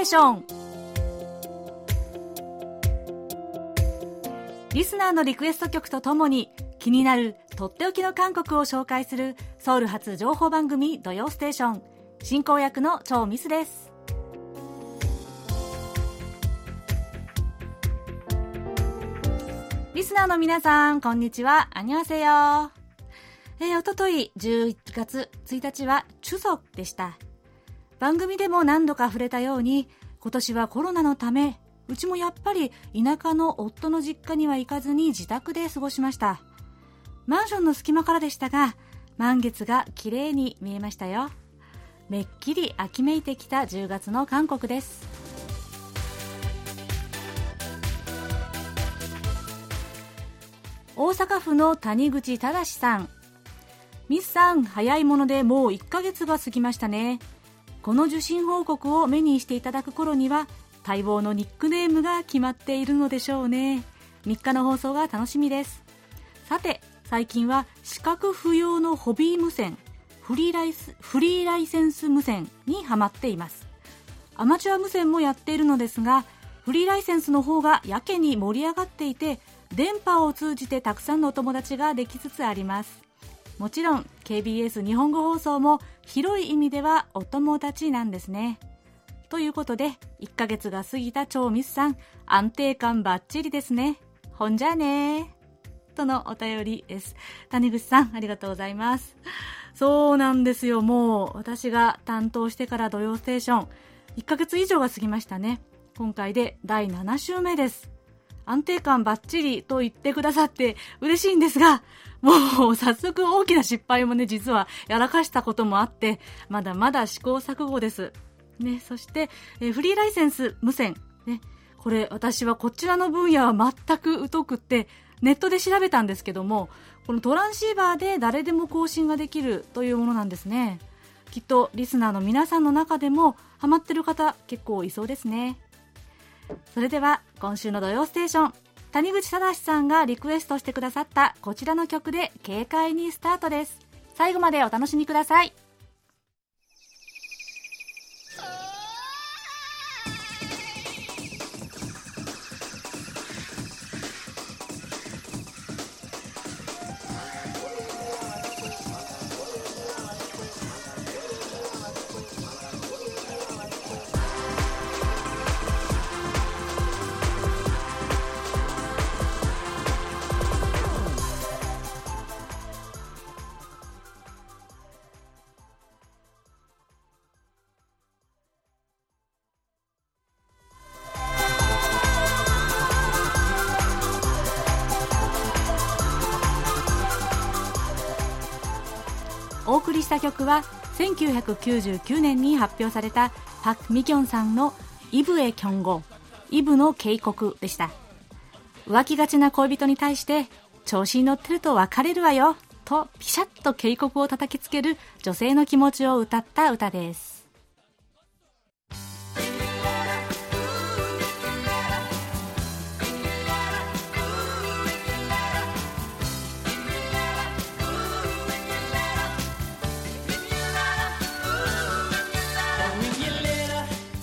テーション。リスナーのリクエスト曲とともに気になるとっておきの韓国を紹介するソウル発情報番組土曜ステーション。進行役の超ミスです。リスナーの皆さんこんにちは。アニョセヨえー、おととい11月1日はチュソでした。番組でも何度か触れたように今年はコロナのためうちもやっぱり田舎の夫の実家には行かずに自宅で過ごしました。マンションの隙間からでしたが満月が綺麗に見えましたよ。めっきり秋めいてきた10月の韓国です。大阪府の谷口忠さん。ミスさん早いものでもう1ヶ月が過ぎましたね。この受信報告を目にしていただく頃には待望のニックネームが決まっているのでしょうね。3日の放送が楽しみです。さて最近は資格不要のホビー無線フリーライスフリーライセンス無線にハマっています。アマチュア無線もやっているのですがフリーライセンスの方がやけに盛り上がっていて電波を通じてたくさんのお友達ができつつあります。もちろん KBS 日本語放送も広い意味ではお友達なんですね。ということで1ヶ月が過ぎた超ミスさん安定感バッチリですね。ほんじゃね。とのお便りです。谷口さんありがとうございます。そうなんですよ。もう私が担当してから土曜ステーション。1ヶ月以上が過ぎましたね。今回で第7週目です。安定感バッチリと言ってくださって嬉しいんですが、もう早速大きな失敗もね、実はやらかしたこともあって、まだまだ試行錯誤です。ね、そして、えフリーライセンス無線。ね、これ私はこちらの分野は全く疎くって、ネットで調べたんですけども、このトランシーバーで誰でも更新ができるというものなんですね。きっとリスナーの皆さんの中でもハマってる方結構いそうですね。それでは今週の土曜ステーション。谷口忠さんがリクエストしてくださったこちらの曲で軽快にスタートです。最後までお楽しみください。した曲は1999年に発表されたパク・ミキョンさんのイブへキョンゴイブの警告でした。浮気がちな恋人に対して調子に乗ってると別れるわよとピシャッと警告を叩きつける女性の気持ちを歌った歌です。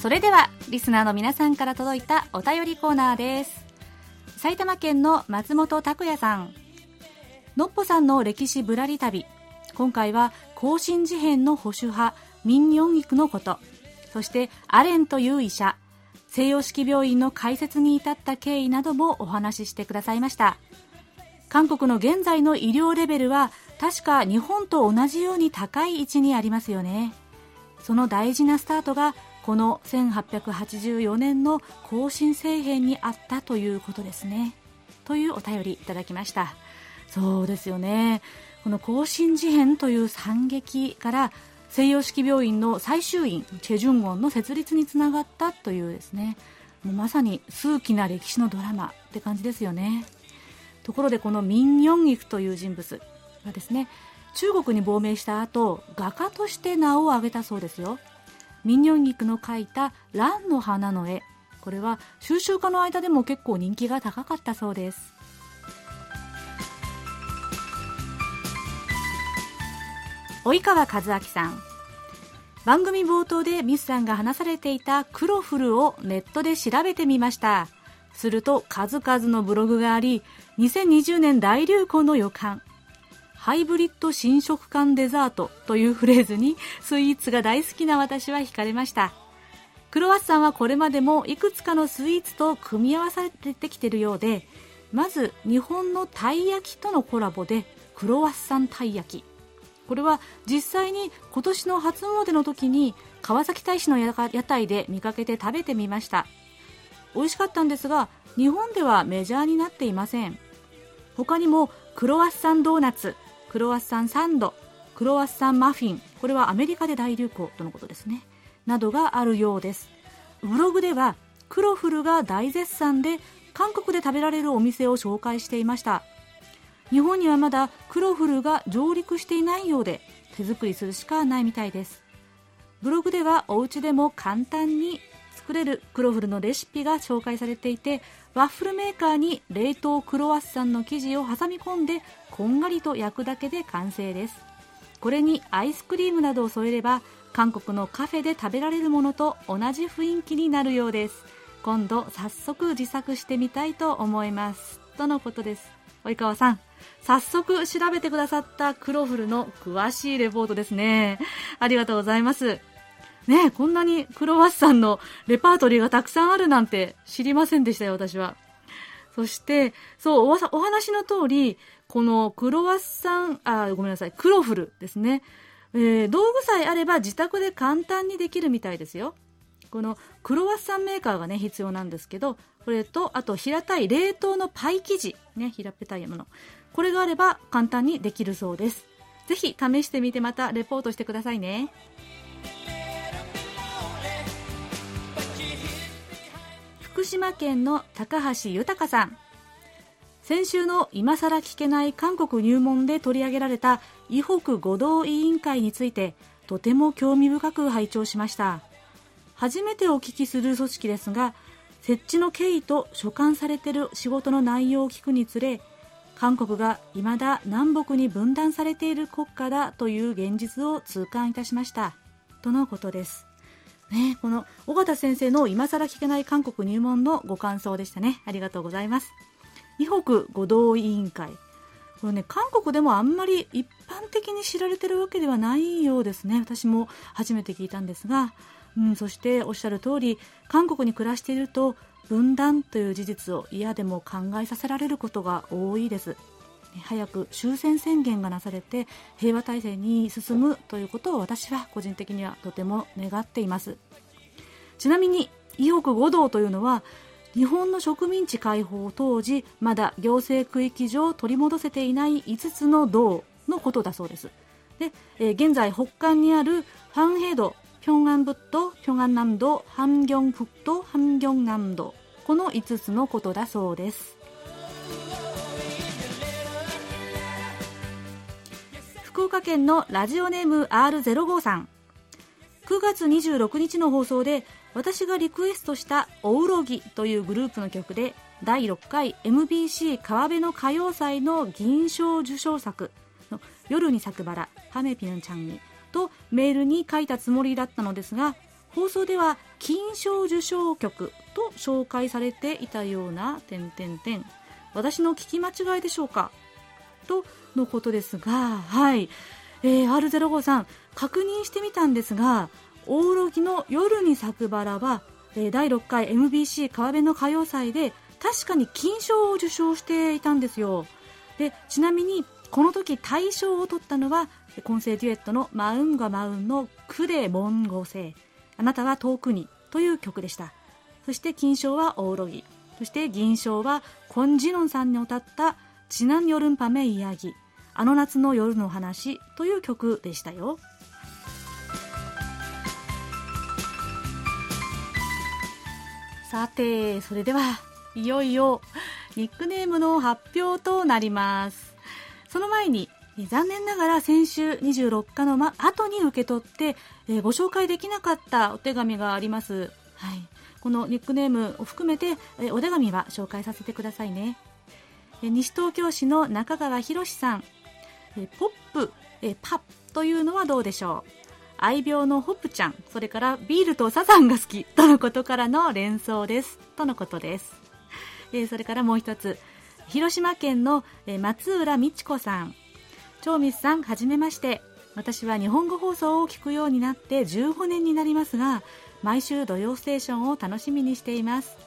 それではリスナーの皆さんから届いたお便りコーナーです。埼玉県の松本拓也さん。のっぽさんの歴史ぶらり旅。今回は更新事変の保守派民四育のこと。そしてアレンという医者。西洋式病院の開設に至った経緯などもお話ししてくださいました。韓国の現在の医療レベルは確か日本と同じように高い位置にありますよね。その大事なスタートがこの1884年の更新政変にあったということですね。というお便りいただきました。そうですよね。この更新事変という惨劇から西洋式病院の最終院チェジュンウォンの設立につながったというですね。もうまさに数奇な歴史のドラマって感じですよね。ところでこのミン・ヨンギクという人物はですね中国に亡命した後画家として名を挙げたそうですよ。ミニョンギクの描いた蘭の花の絵。これは収集家の間でも結構人気が高かったそうです。及川和明さん。番組冒頭でミスさんが話されていたクロフルをネットで調べてみました。すると数々のブログがあり2020年大流行の予感。ハイブリッド新食感デザートというフレーズにスイーツが大好きな私は惹かれました。クロワッサンはこれまでもいくつかのスイーツと組み合わされてきているようでまず日本のたい焼きとのコラボでクロワッサンたい焼き。これは実際に今年の初詣の時に川崎大使の屋台で見かけて食べてみました。美味しかったんですが日本ではメジャーになっていません。他にもクロワッサンドーナツクロワッサンサンドクロワッサンマフィンこれはアメリカで大流行とのことですね。などがあるようです。ブログではクロフルが大絶賛で韓国で食べられるお店を紹介していました。日本にはまだクロフルが上陸していないようで手作りするしかないみたいです。ブログではお家でも簡単に作れるクロフルのレシピが紹介されていてワッフルメーカーに冷凍クロワッサンの生地を挟み込んでこんがりと焼くだけで完成です。これにアイスクリームなどを添えれば韓国のカフェで食べられるものと同じ雰囲気になるようです。今度早速自作してみたいと思います。とのことです。及川さん早速調べてくださったクロフルの詳しいレポートですね。ありがとうございます。ねこんなにクロワッサンのレパートリーがたくさんあるなんて知りませんでしたよ、私は。そして、そう、お話の通り、このクロワッサン、あ、ごめんなさい、クロフルですね。えー、道具さえあれば自宅で簡単にできるみたいですよ。このクロワッサンメーカーがね、必要なんですけど、これと、あと平たい冷凍のパイ生地、ね、平べたいもの。これがあれば簡単にできるそうです。ぜひ試してみてまたレポートしてくださいね。福島県の高橋豊さん。先週の今さら聞けない韓国入門で取り上げられた伊北五道委員会についてとても興味深く拝聴しました。初めてお聞きする組織ですが設置の経緯と所管されている仕事の内容を聞くにつれ韓国が未だ南北に分断されている国家だという現実を痛感いたしました。とのことです。ね、この尾形先生の今更聞けない韓国入門のご感想でしたね。ありがとうございます。二北五道委員会。これね、韓国でもあんまり一般的に知られてるわけではないようですね。私も初めて聞いたんですが、うん、そしておっしゃる通り、韓国に暮らしていると、分断という事実を嫌でも考えさせられることが多いです。早く終戦宣言がなされて平和体制に進むということを私は個人的にはとても願っています。ちなみに伊北五道というのは日本の植民地解放当時まだ行政区域上取り戻せていない5つの道のことだそうです。で、えー、現在北韓にあるファンヘド平安北道平安南道ハンギョン北道ハンギョン南道この5つのことだそうです。岡県のラジオネーム R05 さん。9月26日の放送で私がリクエストした「おうろぎ」というグループの曲で第6回 MBC 川辺の歌謡祭の銀賞受賞作の「夜に咲くバラハメピヌンちゃんに」とメールに書いたつもりだったのですが放送では金賞受賞曲と紹介されていたような点々点私の聞き間違いでしょうか？とのことですが、はい。えー、R05 さん、確認してみたんですが、オオロギの夜に咲くバラは、えー、第6回 MBC 川辺の歌謡祭で、確かに金賞を受賞していたんですよ。で、ちなみに、この時大賞を取ったのは、混声デュエットのマウンガマウンのクデモンゴセあなたは遠くにという曲でした。そして金賞はオオロギ。そして銀賞はコンジノンさんに歌った 지난여름밤의이야 기、 あの夏の夜の話という曲でしたよ。さて、それでは、いよいよ、ニックネームの発表となります。その前に、残念ながら先週26日の、ま、後に受け取って、えご紹介できなかったお手紙があります。はい。このニックネームを含めて、えお手紙は紹介させてくださいね。西東京市の中川博さんポップパッというのはどうでしょう？愛病のホップちゃん、それからビールとサザンが好きとのことからの連想です。とのことです。え、それからもう一つ、広島県の松浦美智子さん。長光さん、はじめまして。私は日本語放送を聞くようになって15年になりますが、毎週土曜ステーションを楽しみにしています。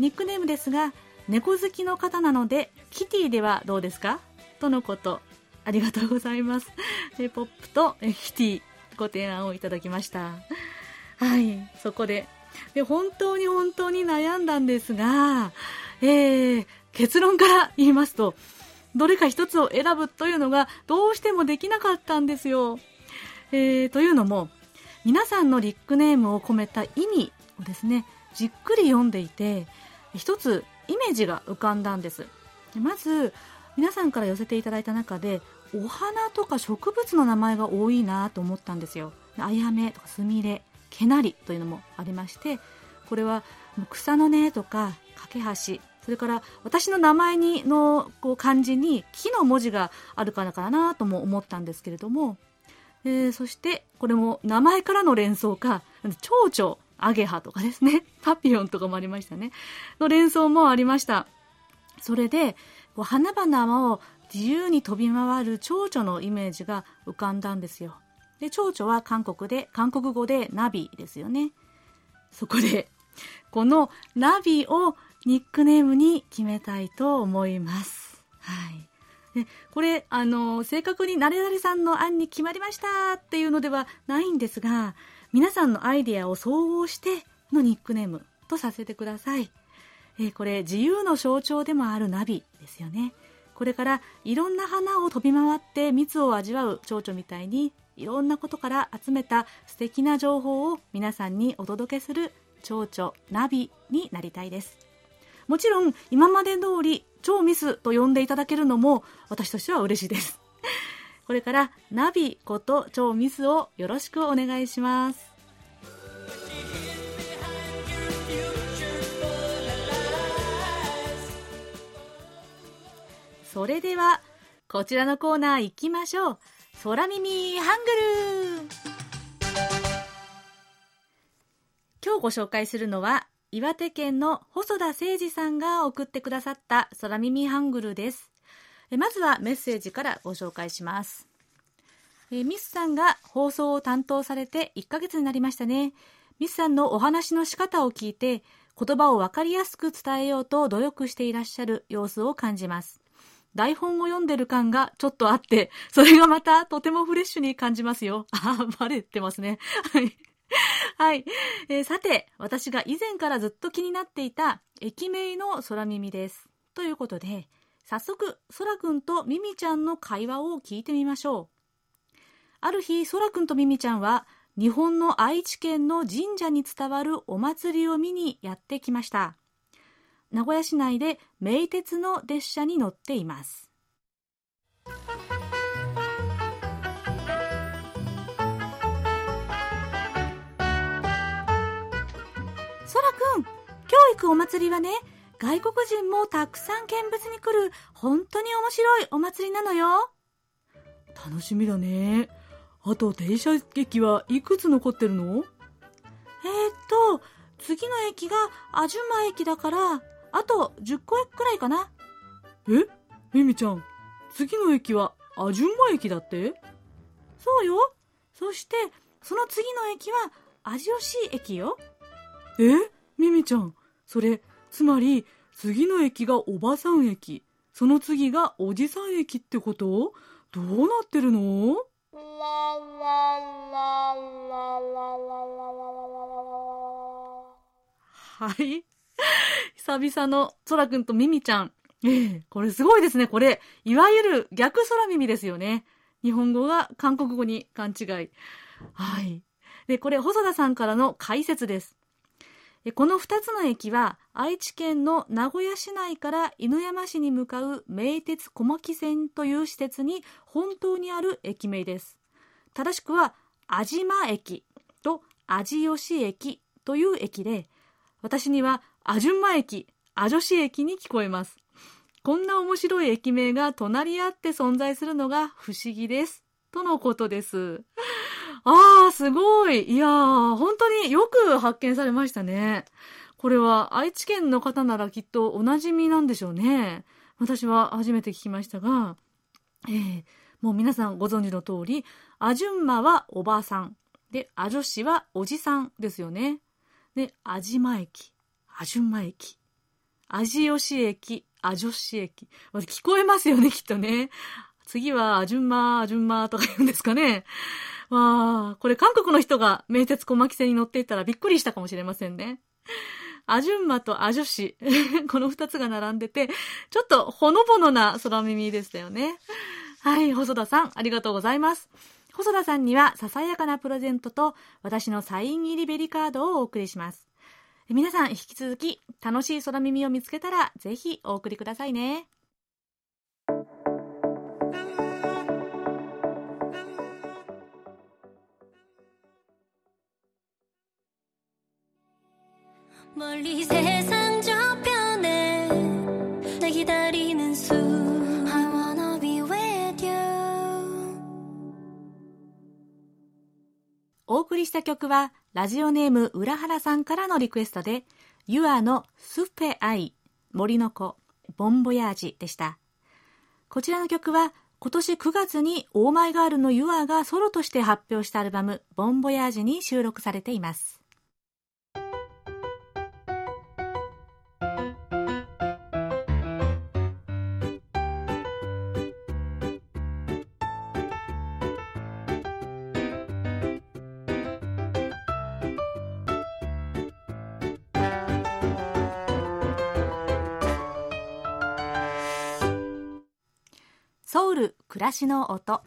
ニックネームですが、猫好きの方なので、キティではどうですか？とのこと。ありがとうございます。えポップとキティ、ご提案をいただきました。はい、そこで。で、本当に本当に悩んだんですが、えー、結論から言いますと、どれか一つを選ぶというのがどうしてもできなかったんですよ。えー、というのも、皆さんのリックネームを込めた意味をですね、じっくり読んでいて、一つイメージが浮かんだんですで。まず、皆さんから寄せていただいた中で、お花とか植物の名前が多いなと思ったんですよ。あやめとかすみれ、けなりというのもありまして、これは草の根とか架け橋、それから私の名前にのこう漢字に木の文字があるからかなとも思ったんですけれども、えー、そしてこれも名前からの連想か、蝶々、アゲハとかですね、パピヨンとかもありましたね、の連想もありました。それで、こう花々を自由に飛び回る蝶々のイメージが浮かんだんですよ。で、蝶々は韓国で、韓国語でナビですよね。そこで、このナビをニックネームに決めたいと思います。はい。でこれ、あの、正確に誰々さんの案に決まりましたっていうのではないんですが、皆さんのアイデアを総合してのニックネームとさせてください。えこれ、自由の象徴でもあるナビですよね。これからいろんな花を飛び回って蜜を味わう蝶々みたいにいろんなことから集めた素敵な情報を皆さんにお届けする蝶々ナビになりたいです。もちろん今まで通り超ミスと呼んでいただけるのも私としては嬉しいです。これからナビこと超ミスをよろしくお願いします。それではこちらのコーナー行きましょう。空耳ハングル今日ご紹介するのは岩手県の細田誠二さんが送ってくださった空耳ハングルです。まずはメッセージからご紹介します。えミスさんが放送を担当されて1ヶ月になりましたね。ミスさんのお話の仕方を聞いて、言葉をわかりやすく伝えようと努力していらっしゃる様子を感じます。台本を読んでる感がちょっとあって、それがまたとてもフレッシュに感じますよ。ああ、バレてますね。はい。はい、えー、さて、私が以前からずっと気になっていた駅名の空耳です。ということで、早速、空くんとミミちゃんの会話を聞いてみましょう。ある日、空くんとミミちゃんは、日本の愛知県の神社に伝わるお祭りを見にやってきました。名古屋市内で名鉄の列車に乗っています。そらくん、今日行くお祭りはね、外国人もたくさん見物に来る、本当に面白いお祭りなのよ。楽しみだね。あと停車駅はいくつ残ってるの？えー、っと、次の駅があじゅま駅だから、あと10個くらいかな。え？ミミちゃん、次の駅はあじゅま駅だって？そうよ。そして、その次の駅は味吉駅よ。え？ミミちゃん、それ、つまり、次の駅がおばさん駅、その次がおじさん駅ってこと？どうなってるの？はい。久々の空くんとミミちゃん。ええこれすごいですね。これ、いわゆる逆空耳ですよね。日本語が韓国語に勘違い。はい。で、これ、細田さんからの解説です。でこの2つの駅は愛知県の名古屋市内から犬山市に向かう名鉄小牧線という施設に本当にある駅名です。正しくは味間駅と味吉駅という駅で私にはあじゅんま駅、あじょし駅に聞こえます。こんな面白い駅名が隣り合って存在するのが不思議です。とのことです。ああ、すごい。いやー、本当によく発見されましたね。これは愛知県の方ならきっとお馴染みなんでしょうね。私は初めて聞きましたが、えー、もう皆さんご存知の通り、アジュンマはおばあさん。で、アジョシはおじさんですよね。で、アジマ駅、アジュンマ駅、アジヨシ駅、アジョシ駅。聞こえますよね、きっとね。次は、アジュンマー、アジュンマとか言うんですかね。わあ、これ韓国の人が名鉄小牧線に乗っていたらびっくりしたかもしれませんね。アジュンマとアジョシ。この二つが並んでて、ちょっとほのぼのな空耳でしたよね。はい、細田さん、ありがとうございます。細田さんにはささやかなプレゼントと私のサイン入りベリカードをお送りします。皆さん引き続き楽しい空耳を見つけたらぜひお送りくださいね。お送りした曲は、ラジオネーム浦原さんからのリクエストで、ユアのスフペアイ、森の子、ボンボヤージでした。こちらの曲は、今年9月にオーマイガールのユアがソロとして発表したアルバム、ボンボヤージに収録されています。ソウル暮らしの音。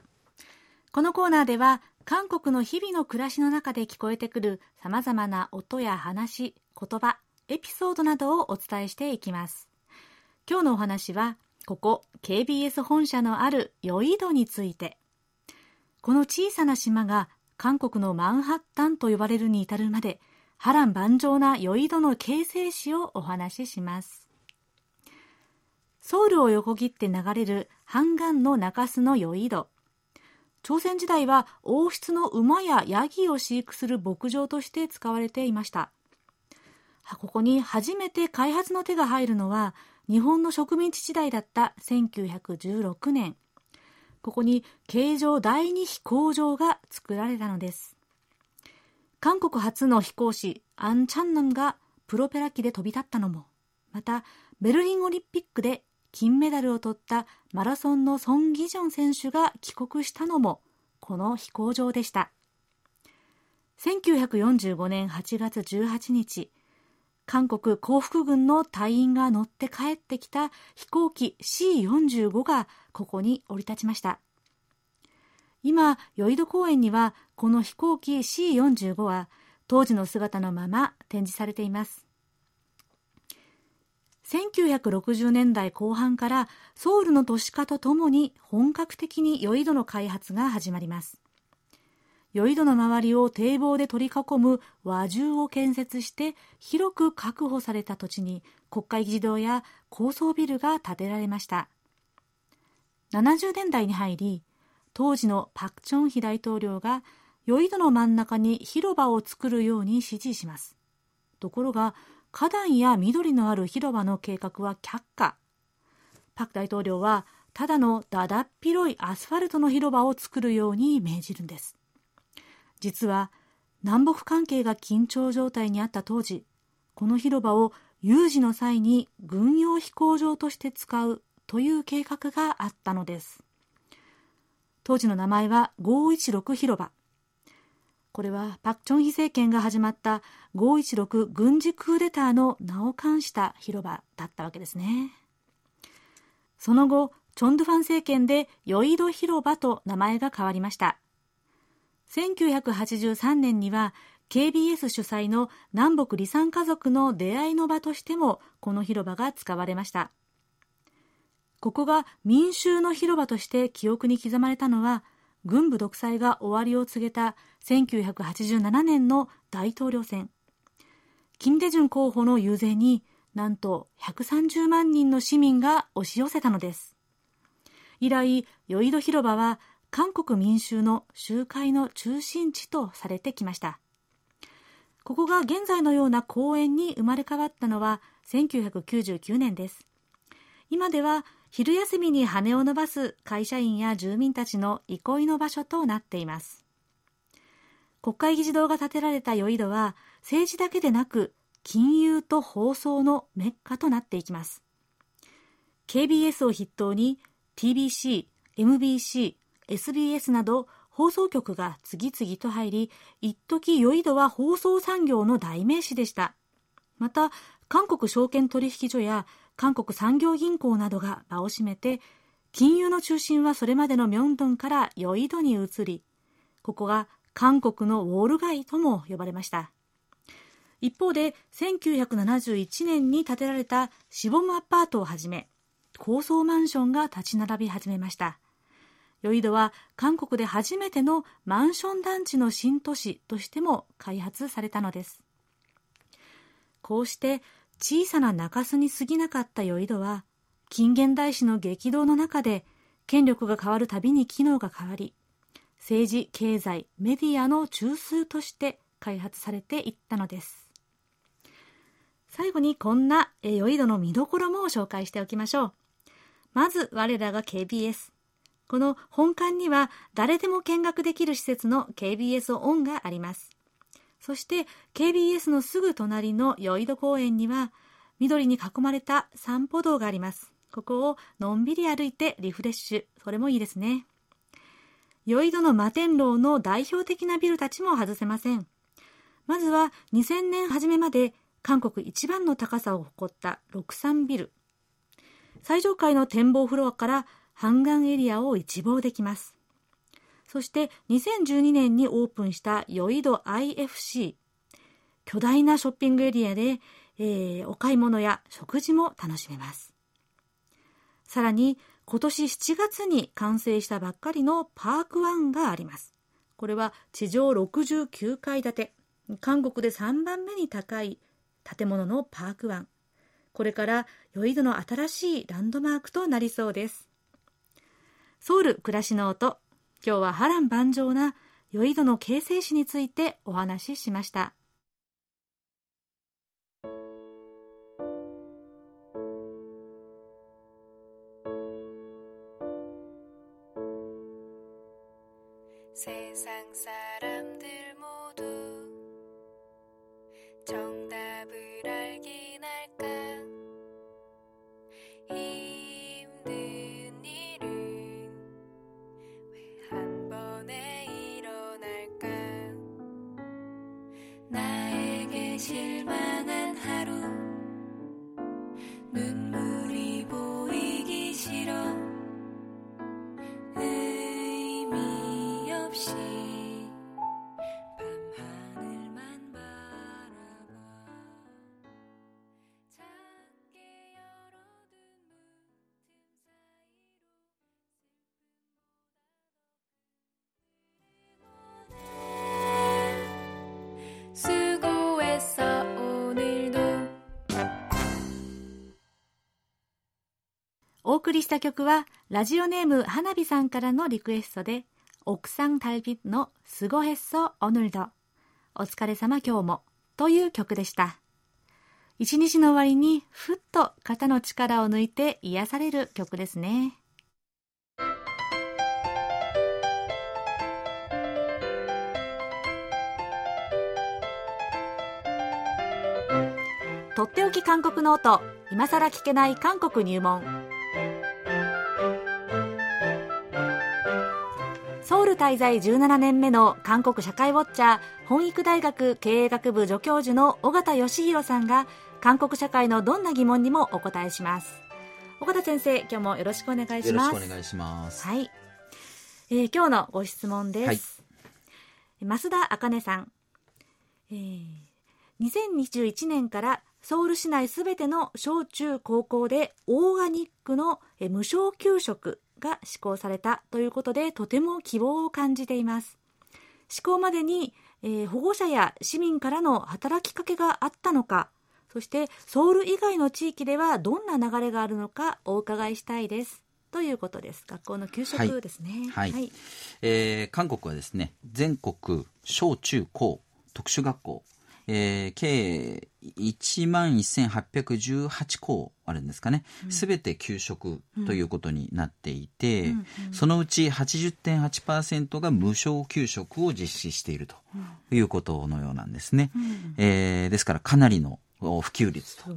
このコーナーでは韓国の日々の暮らしの中で聞こえてくるさまざまな音や話言葉エピソードなどをお伝えしていきます。今日のお話はここ KBS 本社のあるヨイドについて。この小さな島が韓国のマンハッタンと呼ばれるに至るまで波乱万丈なヨイドの形成史をお話しします。ソウルを横切って流れるハンガンの中州の余井戸。朝鮮時代は王室の馬やヤギを飼育する牧場として使われていました。ここに初めて開発の手が入るのは日本の植民地時代だった1916年。ここに形状第二飛行場が作られたのです。韓国初の飛行士アン・チャンナムがプロペラ機で飛び立ったのもまたベルリンオリンピックで金メダルを取ったマラソンのソン・ギジョン選手が帰国したのもこの飛行場でした。1945年8月18日韓国降伏軍の隊員が乗って帰ってきた飛行機 C45 がここに降り立ちました。今、ヨイド公園にはこの飛行機 C45 は当時の姿のまま展示されています。1960年代後半からソウルの都市化とともに本格的にヨイドの開発が始まります。ヨイドの周りを堤防で取り囲む和住を建設して広く確保された土地に国会議事堂や高層ビルが建てられました。70年代に入り、当時のパク・チョンヒ大統領がヨイドの真ん中に広場を作るように指示します。ところが、花壇や緑のある広場の計画は却下。パク大統領は、ただのだだっ広いアスファルトの広場を作るように命じるんです。実は、南北関係が緊張状態にあった当時、この広場を有事の際に軍用飛行場として使うという計画があったのです。当時の名前は516広場。これはパク・チョンヒ政権が始まった516軍事クーデターの名を冠した広場だったわけですね。その後、チョンドゥファン政権でヨイド広場と名前が変わりました。1983年には KBS 主催の南北離散家族の出会いの場としてもこの広場が使われました。ここが民衆の広場として記憶に刻まれたのは軍部独裁が終わりを告げた1987年の大統領選。金大中候補の遊説になんと130万人の市民が押し寄せたのです。以来ヨイド広場は韓国民衆の集会の中心地とされてきました。ここが現在のような公園に生まれ変わったのは1999年です。今では昼休みに羽を伸ばす会社員や住民たちの憩いの場所となっています。国会議事堂が建てられたヨイドは政治だけでなく金融と放送のメッカとなっていきます。KBS を筆頭に TBC、MBC、SBS など放送局が次々と入り一時ヨイドは放送産業の代名詞でした。また韓国証券取引所や韓国産業銀行などが場を占めて金融の中心はそれまでのミョンドンからヨイドに移りここが韓国のウォール街とも呼ばれました。一方で1971年に建てられたシボムアパートをはじめ高層マンションが立ち並び始めました。ヨイドは韓国で初めてのマンション団地の新都市としても開発されたのです。こうして小さな中洲に過ぎなかったヨイドは近現代史の激動の中で権力が変わるたびに機能が変わり政治経済メディアの中枢として開発されていったのです。最後にこんなヨイドの見どころも紹介しておきましょう。まず我らが KBS この本館には誰でも見学できる施設の KBS オンがあります。そして KBS のすぐ隣のヨイド公園には緑に囲まれた散歩道があります。ここをのんびり歩いてリフレッシュ。それもいいですね。ヨイドの摩天楼の代表的なビルたちも外せません。まずは2000年初めまで韓国一番の高さを誇った63ビル。最上階の展望フロアから半岸エリアを一望できます。そして2012年にオープンしたヨイド IFC 巨大なショッピングエリアで、えー、お買い物や食事も楽しめます。さらに今年7月に完成したばっかりのパークワンがあります。これは地上69階建て。韓国で3番目に高い建物のパークワン。これからヨイドの新しいランドマークとなりそうです。ソウル暮らしの音。今日は波乱万丈な酔い戸の形成史についてお話ししました。세상사 お送りした曲はラジオネーム花火さんからのリクエストで奥さん달빛のすごへっそおぬるど。お疲れ様今日も。という曲でした。一日の終わりにふっと肩の力を抜いて癒される曲ですね。とっておき韓国ノート今さら聞けない韓国入門。ル滞在17年目の韓国社会ウォッチャー本育大学経営学部助教授の尾形義弘さんが韓国社会のどんな疑問にもお答えします。尾形先生今日もよろしくお願いします。よろしくお願いします。はい、えー、今日のご質問です、はい、増田茜さん、えー、2021年からソウル市内すべての小中高校でオーガニックの無償給食が施行されたということでとても希望を感じています。施行までに、えー、保護者や市民からの働きかけがあったのかそしてソウル以外の地域ではどんな流れがあるのかお伺いしたいです。ということです。学校の給食ですね。はい、はい、えー、韓国はですね全国小中高特殊学校えー、計1万1818校あるんですかね、す、べ、て給食ということになっていて、うん。そのうち80.8%が無償給食を実施しているということのようなんですね。うん、えー、ですからかなりの普及率と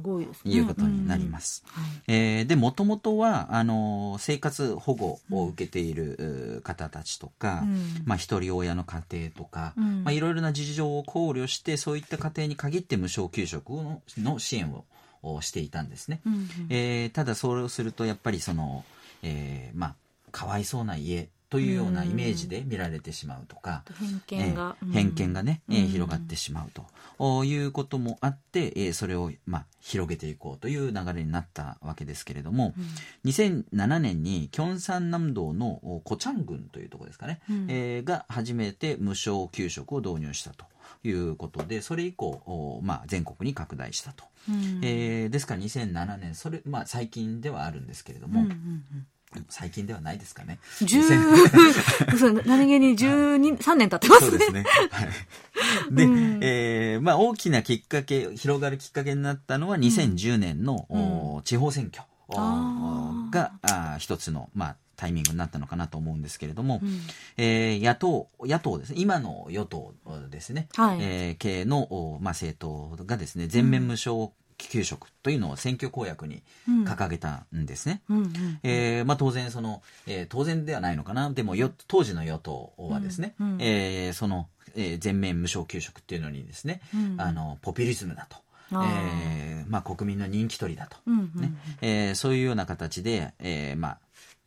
いうことになります。えで、もともとは、あの、生活保護を受けている方たちとか、うん、まあ、一人親の家庭とか、うん、まあ、いろいろな事情を考慮して、そういった家庭に限って無償給食のの支援をしていたんですね。うんうん、えー、ただ、それをすると、やっぱりその、えー、まあ、かわいそうな家というようなイメージで見られてしまうとか、偏見が、えー、偏見がね、えー、広がってしまうということもあって、えー、それを、まあ、広げていこうという流れになったわけですけれども、うん、2007年にキョンサン南道のコチャン郡というところですかね、うん、えー、が初めて無償給食を導入したと。いうことでそれ以降、まあ、全国に拡大したと、うん、えー、ですから2007年それ、まあ、最近ではあるんですけれども、うんうんうん最近ではないですかね。何気に12、3年経ってますね。そうですね。はい。で、うん、えー、まあ大きなきっかけ、広がるきっかけになったのは2010年の、うん、地方選挙があ一つの、まあ、タイミングになったのかなと思うんですけれども、うん、えー、野党、野党ですね、今の与党ですね、はい、えー、系の、まあ、政党がですね、全面無償給食というのを選挙公約に掲げたんですね。えまあ、当然その、えー、当然ではないのかな。でもよ当時の与党はですね、うんうん、えー、その、えー、全面無償給食っていうのにですね、うん、あのポピュリズムだと。えーまあ、国民の人気取りだと、うんうん、ね。えー、そういうような形で、えーまあ、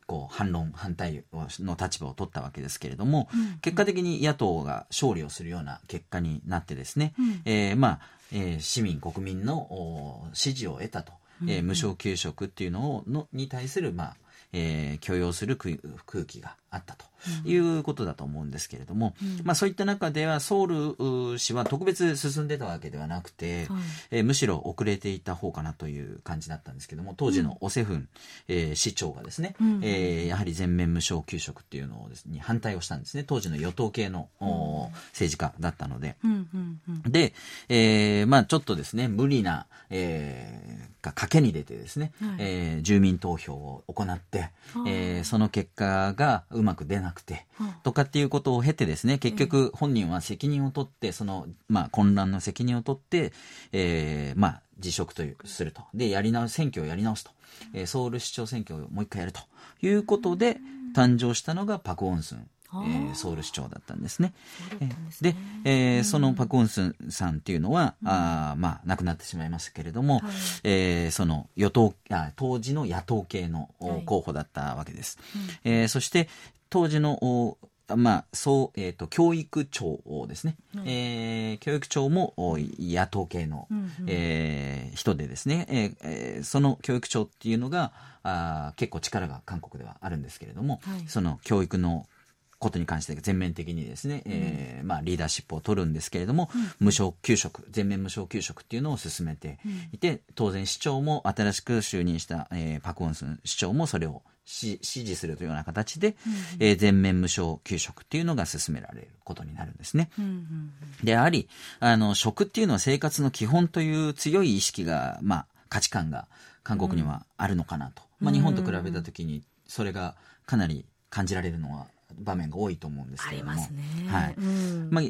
こう反論反対の立場を取ったわけですけれども、うん。結果的に野党が勝利をするような結果になってですね、うん、えー、まあえー、市民国民の支持を得たと、えー、無償給食っていうのをのに対するまあえー、許容する空気があったということだと思うんですけれども、うん、まあ、そういった中ではソウル市は特別進んでたわけではなくて、はい、えー、むしろ遅れていた方かなという感じだったんですけども当時のオセフン、えー、市長がですね、うん、えー、やはり全面無償給食っていうのをです、ね、反対をしたんですね。当時の与党系の、うん、政治家だったので、で、えーまあ、ちょっとですね無理な、えー、が賭けに出てですね、はい、えー、住民投票を行って、えー、その結果がうまく出なくて、とかっていうことを経てですね結局本人は責任を取ってその、まあ、混乱の責任を取って、えーまあ、辞職というすると。でやり直し選挙をやり直すと、えー、ソウル市長選挙をもう一回やるということで誕生したのがパク・オンスンえー、ソウル市長だったんですね。で、えー、そのパク・ウンスンさんっていうのは、うん、あまあ、亡くなってしまいましたけれども、はい、えー、その与党あ、当時の野党系の候補だったわけです。はい、えー、そして、当時のまあ、そう、えっ、ー、と、教育庁ですね。はい、えー、教育庁も野党系の、うんうん、えー、人でですね、えー、その教育庁っていうのが、あ結構力が韓国ではあるんですけれども、はい、その教育のことに関して全面的にですね、うん、えー、まあ、リーダーシップを取るんですけれども、うん、無償給食全面無償給食っていうのを進めていて、うん、当然市長も新しく就任した、えー、パク・ウンスン市長もそれを支持するというような形で、うん、えー、全面無償給食っていうのが進められることになるんですね。うんでありあの食っていうのは生活の基本という強い意識が、まあ、価値観が韓国にはあるのかなと、まあ、日本と比べた時にそれがかなり感じられるのは場面が多いと思うんですけれども、ね、はい、うん、まあ、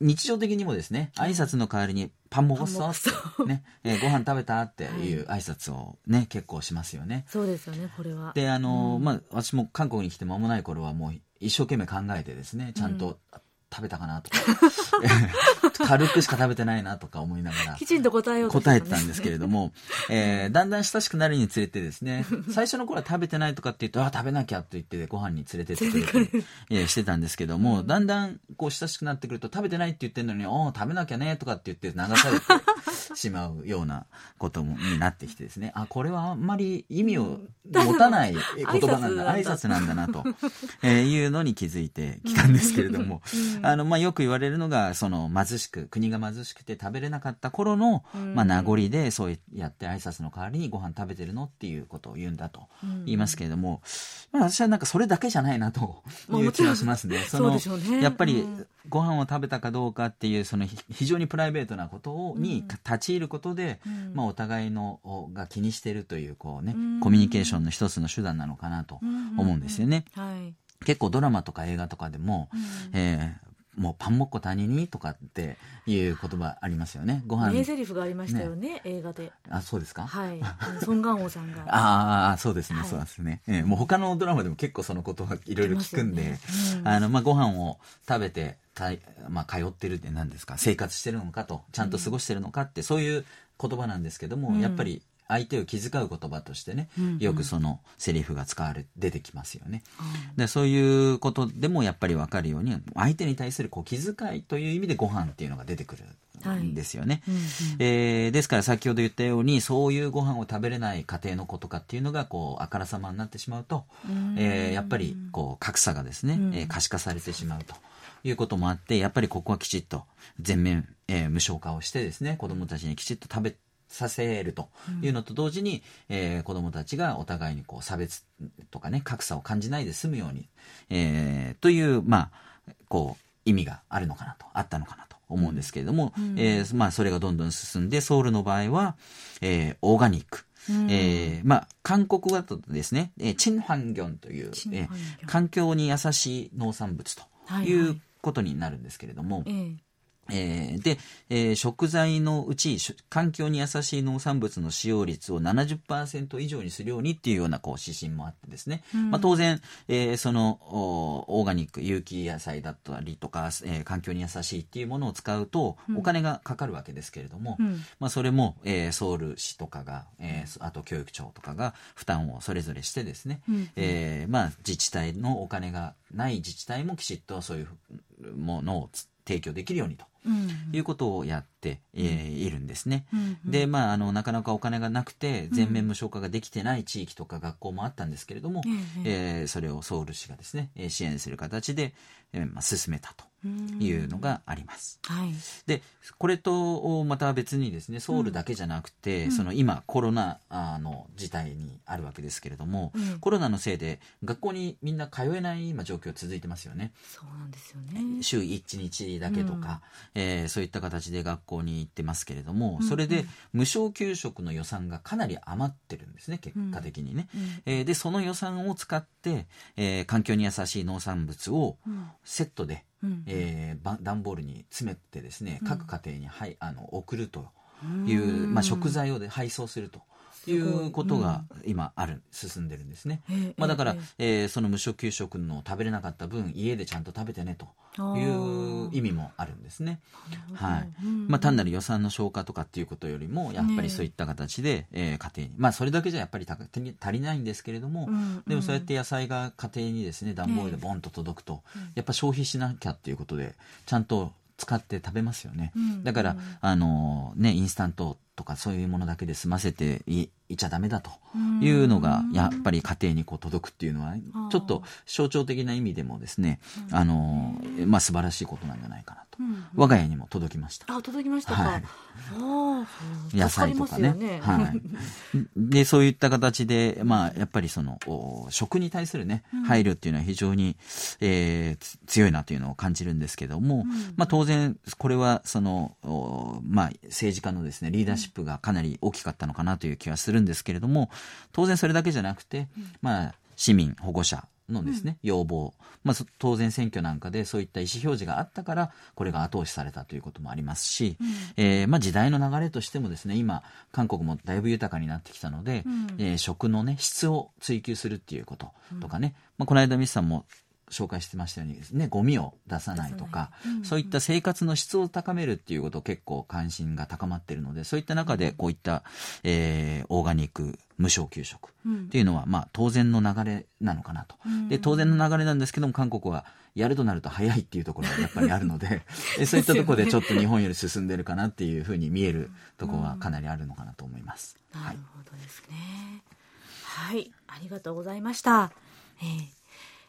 日常的にもですね挨拶の代わりにパンもごっそってね、えー、ご飯食べた？っていう挨拶をね、はい、結構しますよね。そうですよねこれは。であの、うん、まあ私も韓国に来て間もない頃はもう一生懸命考えてですねちゃんと食べたかなとか 軽くしか食べてないなとか思いながらきちんと答えよう答えてたんですけれども、えー、だんだん親しくなるにつれてですね 最初の頃は食べてないとかって言うとあ食べなきゃと言ってご飯に連れてってくれ してたんですけども、だんだんこう親しくなってくると食べてないって言ってるのにお食べなきゃねとかって言って流されて しまうようなこともになってきてですね。あこれはあんまり意味を持たない 言葉なんだ。挨拶なんだ。なと、えいうのに気づいてきたんですけれども、あのまあ、よく言われるのがその貧しく国が貧しくて食べれなかった頃の、まあ、名残でそうやって挨拶の代わりにご飯食べてるのっていうことを言うんだと言いますけれども、まあ、私はなんかそれだけじゃないなという気がしますね。そのやっぱりご飯を食べたかどうかっていうその非常にプライベートなことをに立ち入ることで、まあ、お互いのが気にしているというこう、ねコミュニケーションの一つの手段なのかなと思うんですよね。結構ドラマとか映画とかでも、えーもうパンもっこ谷にとかっていう言葉ありますよね。ご飯。名台詞がありましたよね、ね映画で。あ、そうですか？はい。ソン・ガンオさんが。ああ、そうですね、はい、そうですね。えー、もう他のドラマでも結構その言葉いろいろ聞くんで、ねうん、あの、まあ、ご飯を食べて、たまあ、通ってるって何ですか、生活してるのかと、ちゃんと過ごしてるのかって、そういう言葉なんですけども、うん、やっぱり相手を気遣う言葉としてね、うんうん、よくそのセリフが使われ出てきますよね、うん、でそういうことでもやっぱり分かるように相手に対するこう気遣いという意味でご飯っていうのが出てくるんですよね、はい。うんうん、えー、ですから先ほど言ったようにそういうご飯を食べれない家庭の子とかっていうのがこうあからさまになってしまうと、うえー、やっぱりこう格差がですね、うん、えー、可視化されてしまうと。いうこともあって、やっぱりここはきちっと全面、えー、無償化をしてですね、子供たちにきちっと食べさせるというのと同時に、うん、えー、子どもたちがお互いにこう差別とかね格差を感じないで済むように、えー、というまあこう意味があるのかなとあったのかなと思うんですけれども、うん、えー、まあ、それがどんどん進んでソウルの場合は、えー、オーガニック。うん、えー、まあ、韓国語だとですね、えー、チンハンギョンという、えー、環境に優しい農産物ということになるんですけれども、はいはいえ。ー、で、えー、食材のうち環境に優しい農産物の使用率を70%以上にするようにっていうようなこう指針もあってですね、うん、まあ、当然、えー、そのオーガニック有機野菜だったりとか、えー、環境に優しいっていうものを使うとお金がかかるわけですけれども、うん、まあ、それも、えー、ソウル市とかが、えー、あと教育庁とかが負担をそれぞれしてですね、うん、えー、まあ、自治体のお金がない自治体もきちっとそういうものを提供できるようにということをやって、えー、いるんですね。で、まあ、あの、なかなかお金がなくて、全面無償化ができてない地域とか学校もあったんですけれども、えー、それをソウル市がですね、支援する形で、えーまあ、進めたというのがあります。はい、でこれとまた別にですねソウルだけじゃなくて、うん、その今コロナの事態にあるわけですけれども、うん、コロナのせいで学校にみんな通えない今状況続いてますよね。そうなんですよね。週1日だけとか、うん、えー、そういった形で学校に行ってますけれども、それで無償給食の予算がかなり余ってるんですね結果的にね。うん、えー、でその予算を使って、えー、環境に優しい農産物をセットで、うん、えー、段ボールに詰めてですね、各家庭に、はい、あの送るという、まあ、食材をで配送すると。い。うことが今ある、進んでるんですね。まあ、だから、えー、その無償給食の食べれなかった分家でちゃんと食べてねという意味もあるんですね。はい。まあ、単なる予算の消化とかっていうことよりもやっぱりそういった形で、えー、家庭に。まあそれだけじゃやっぱり足りないんですけれども、でもそうやって野菜が家庭にですね段ボールでボンと届くと、やっぱ消費しなきゃっていうことでちゃんと使って食べますよね。だから、あのね、インスタントとかそういうものだけで済ませていいちゃダメだと。いうのがやっぱり家庭にこう届くっていうのはちょっと象徴的な意味でもですねあのまあ素晴らしいことなんじゃないかなと、我が家にも届きました。あ届きましたか、はい、野菜とかね、ね、はい、でそういった形でまあやっぱりその食に対するね配慮っていうのは非常に、えー、強いなというのを感じるんですけども、まあ当然これはそのまあ政治家のですねリーダーシップがかなり大きかったのかなという気はするんですけれども、当然それだけじゃなくて、まあ、市民、保護者のですね、要望、まあ、当然選挙なんかでそういった意思表示があったから、これが後押しされたということもありますし、うん、えー、まあ、時代の流れとしてもですね、今、韓国もだいぶ豊かになってきたので、うん、えー、食のね、質を追求するっていうこととかね、まあ、この間ミスさんも紹介してましたようにね、ゴミを出さないとか、そういった生活の質を高めるっていうこと結構関心が高まっているので、そういった中でこういった、えー、オーガニック無償給食っていうのは、まあ当然の流れなのかなと。で、当然の流れなんですけども、韓国はやるとなると早いっていうところが やっぱりあるので、そういったところでちょっと日本より進んでるかなっていうふうに見えるところはかなりあるのかなと思います。なるほどですね。はい、ありがとうございました。えー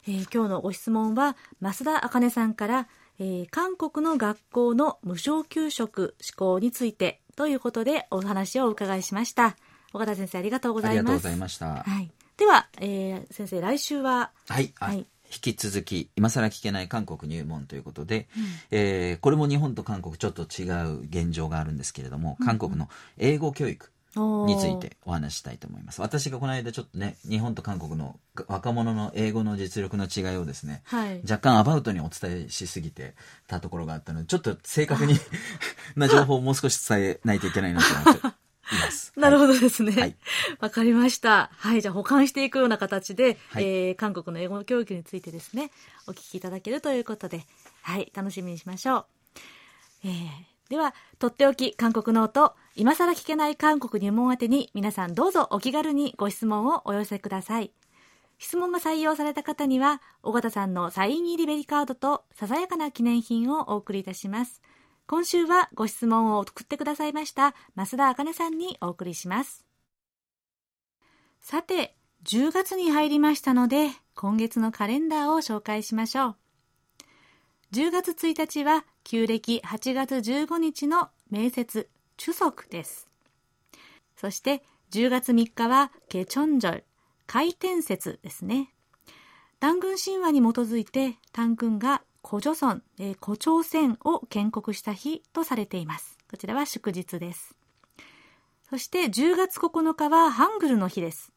えー、今日のご質問は増田茜さんから、えー、韓国の学校の無償給食施行についてということでお話をお伺いしました。岡田先生ありがとうございます。ありがとうございました。はい。では、えー、先生来週は？はい。はい。引き続き今更聞けない韓国入門ということで、うん、えー、これも日本と韓国ちょっと違う現状があるんですけれども、韓国の英語教育、についてお話したいと思います。私がこの間ちょっとね、日本と韓国の若者の英語の実力の違いをですね、はい、若干アバウトにお伝えしすぎてたところがあったので、ちょっと正確に な情報をもう少し伝えないといけないなと思って。います。なるほどですね。わ、はい、かりました。はい。じゃあ補完していくような形で、はい、えー、韓国の英語教育についてですね、お聞きいただけるということで、はい。楽しみにしましょう。えーでは、とっておき韓国ノート、今更聞けない韓国入門宛てに皆さんどうぞお気軽にご質問をお寄せください。質問が採用された方には、尾形さんのサイン入りベリカードとささやかな記念品をお送りいたします。今週はご質問を送ってくださいました増田茜さんにお送りします。さて、10月に入りましたので、今月のカレンダーを紹介しましょう。10月1日は旧暦8月15日の名節、中足です。そして10月3日はケチョンジョル、回転節ですね。単軍神話に基づいて単軍が古女村、えー、古朝鮮を建国した日とされています。こちらは祝日です。そして10月9日はハングルの日です。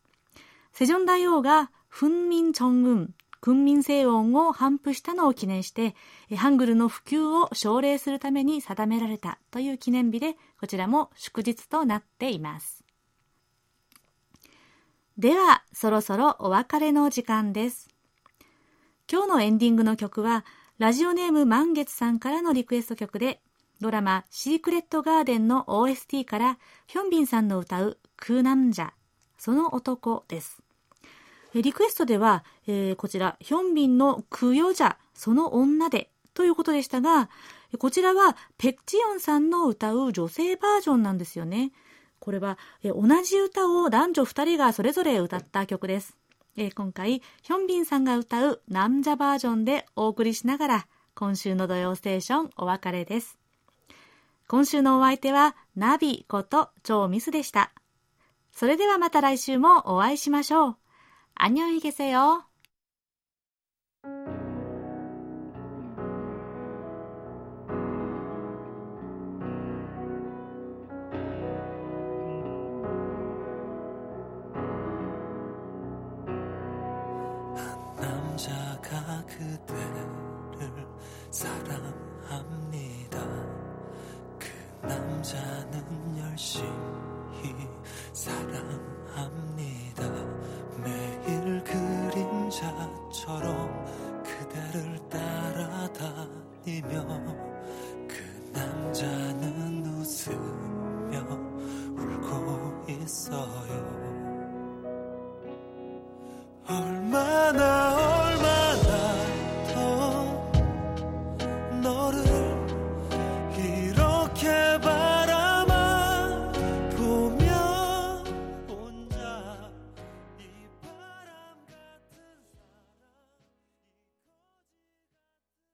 セジョン大王が奮民チョンウン、訓民正音を頒布したのを記念して、ハングルの普及を奨励するために定められたという記念日で、こちらも祝日となっています。では、そろそろお別れの時間です。今日のエンディングの曲は、ラジオネーム満月さんからのリクエスト曲で、ドラマシークレットガーデンの OST からヒョンビンさんの歌うクーナムジャ、その男です。リクエストでは、えー、こちら、ヒョンビンのクヨジャ、その女で、ということでしたが、こちらはペッチヨンさんの歌う女性バージョンなんですよね。これは、え同じ歌を男女2人がそれぞれ歌った曲です。え今回、ヒョンビンさんが歌うナムジャバージョンでお送りしながら、今週の土曜ステーションお別れです。今週のお相手は、ナビこと超ミスでした。それではまた来週もお会いしましょう。 안녕히 계세요.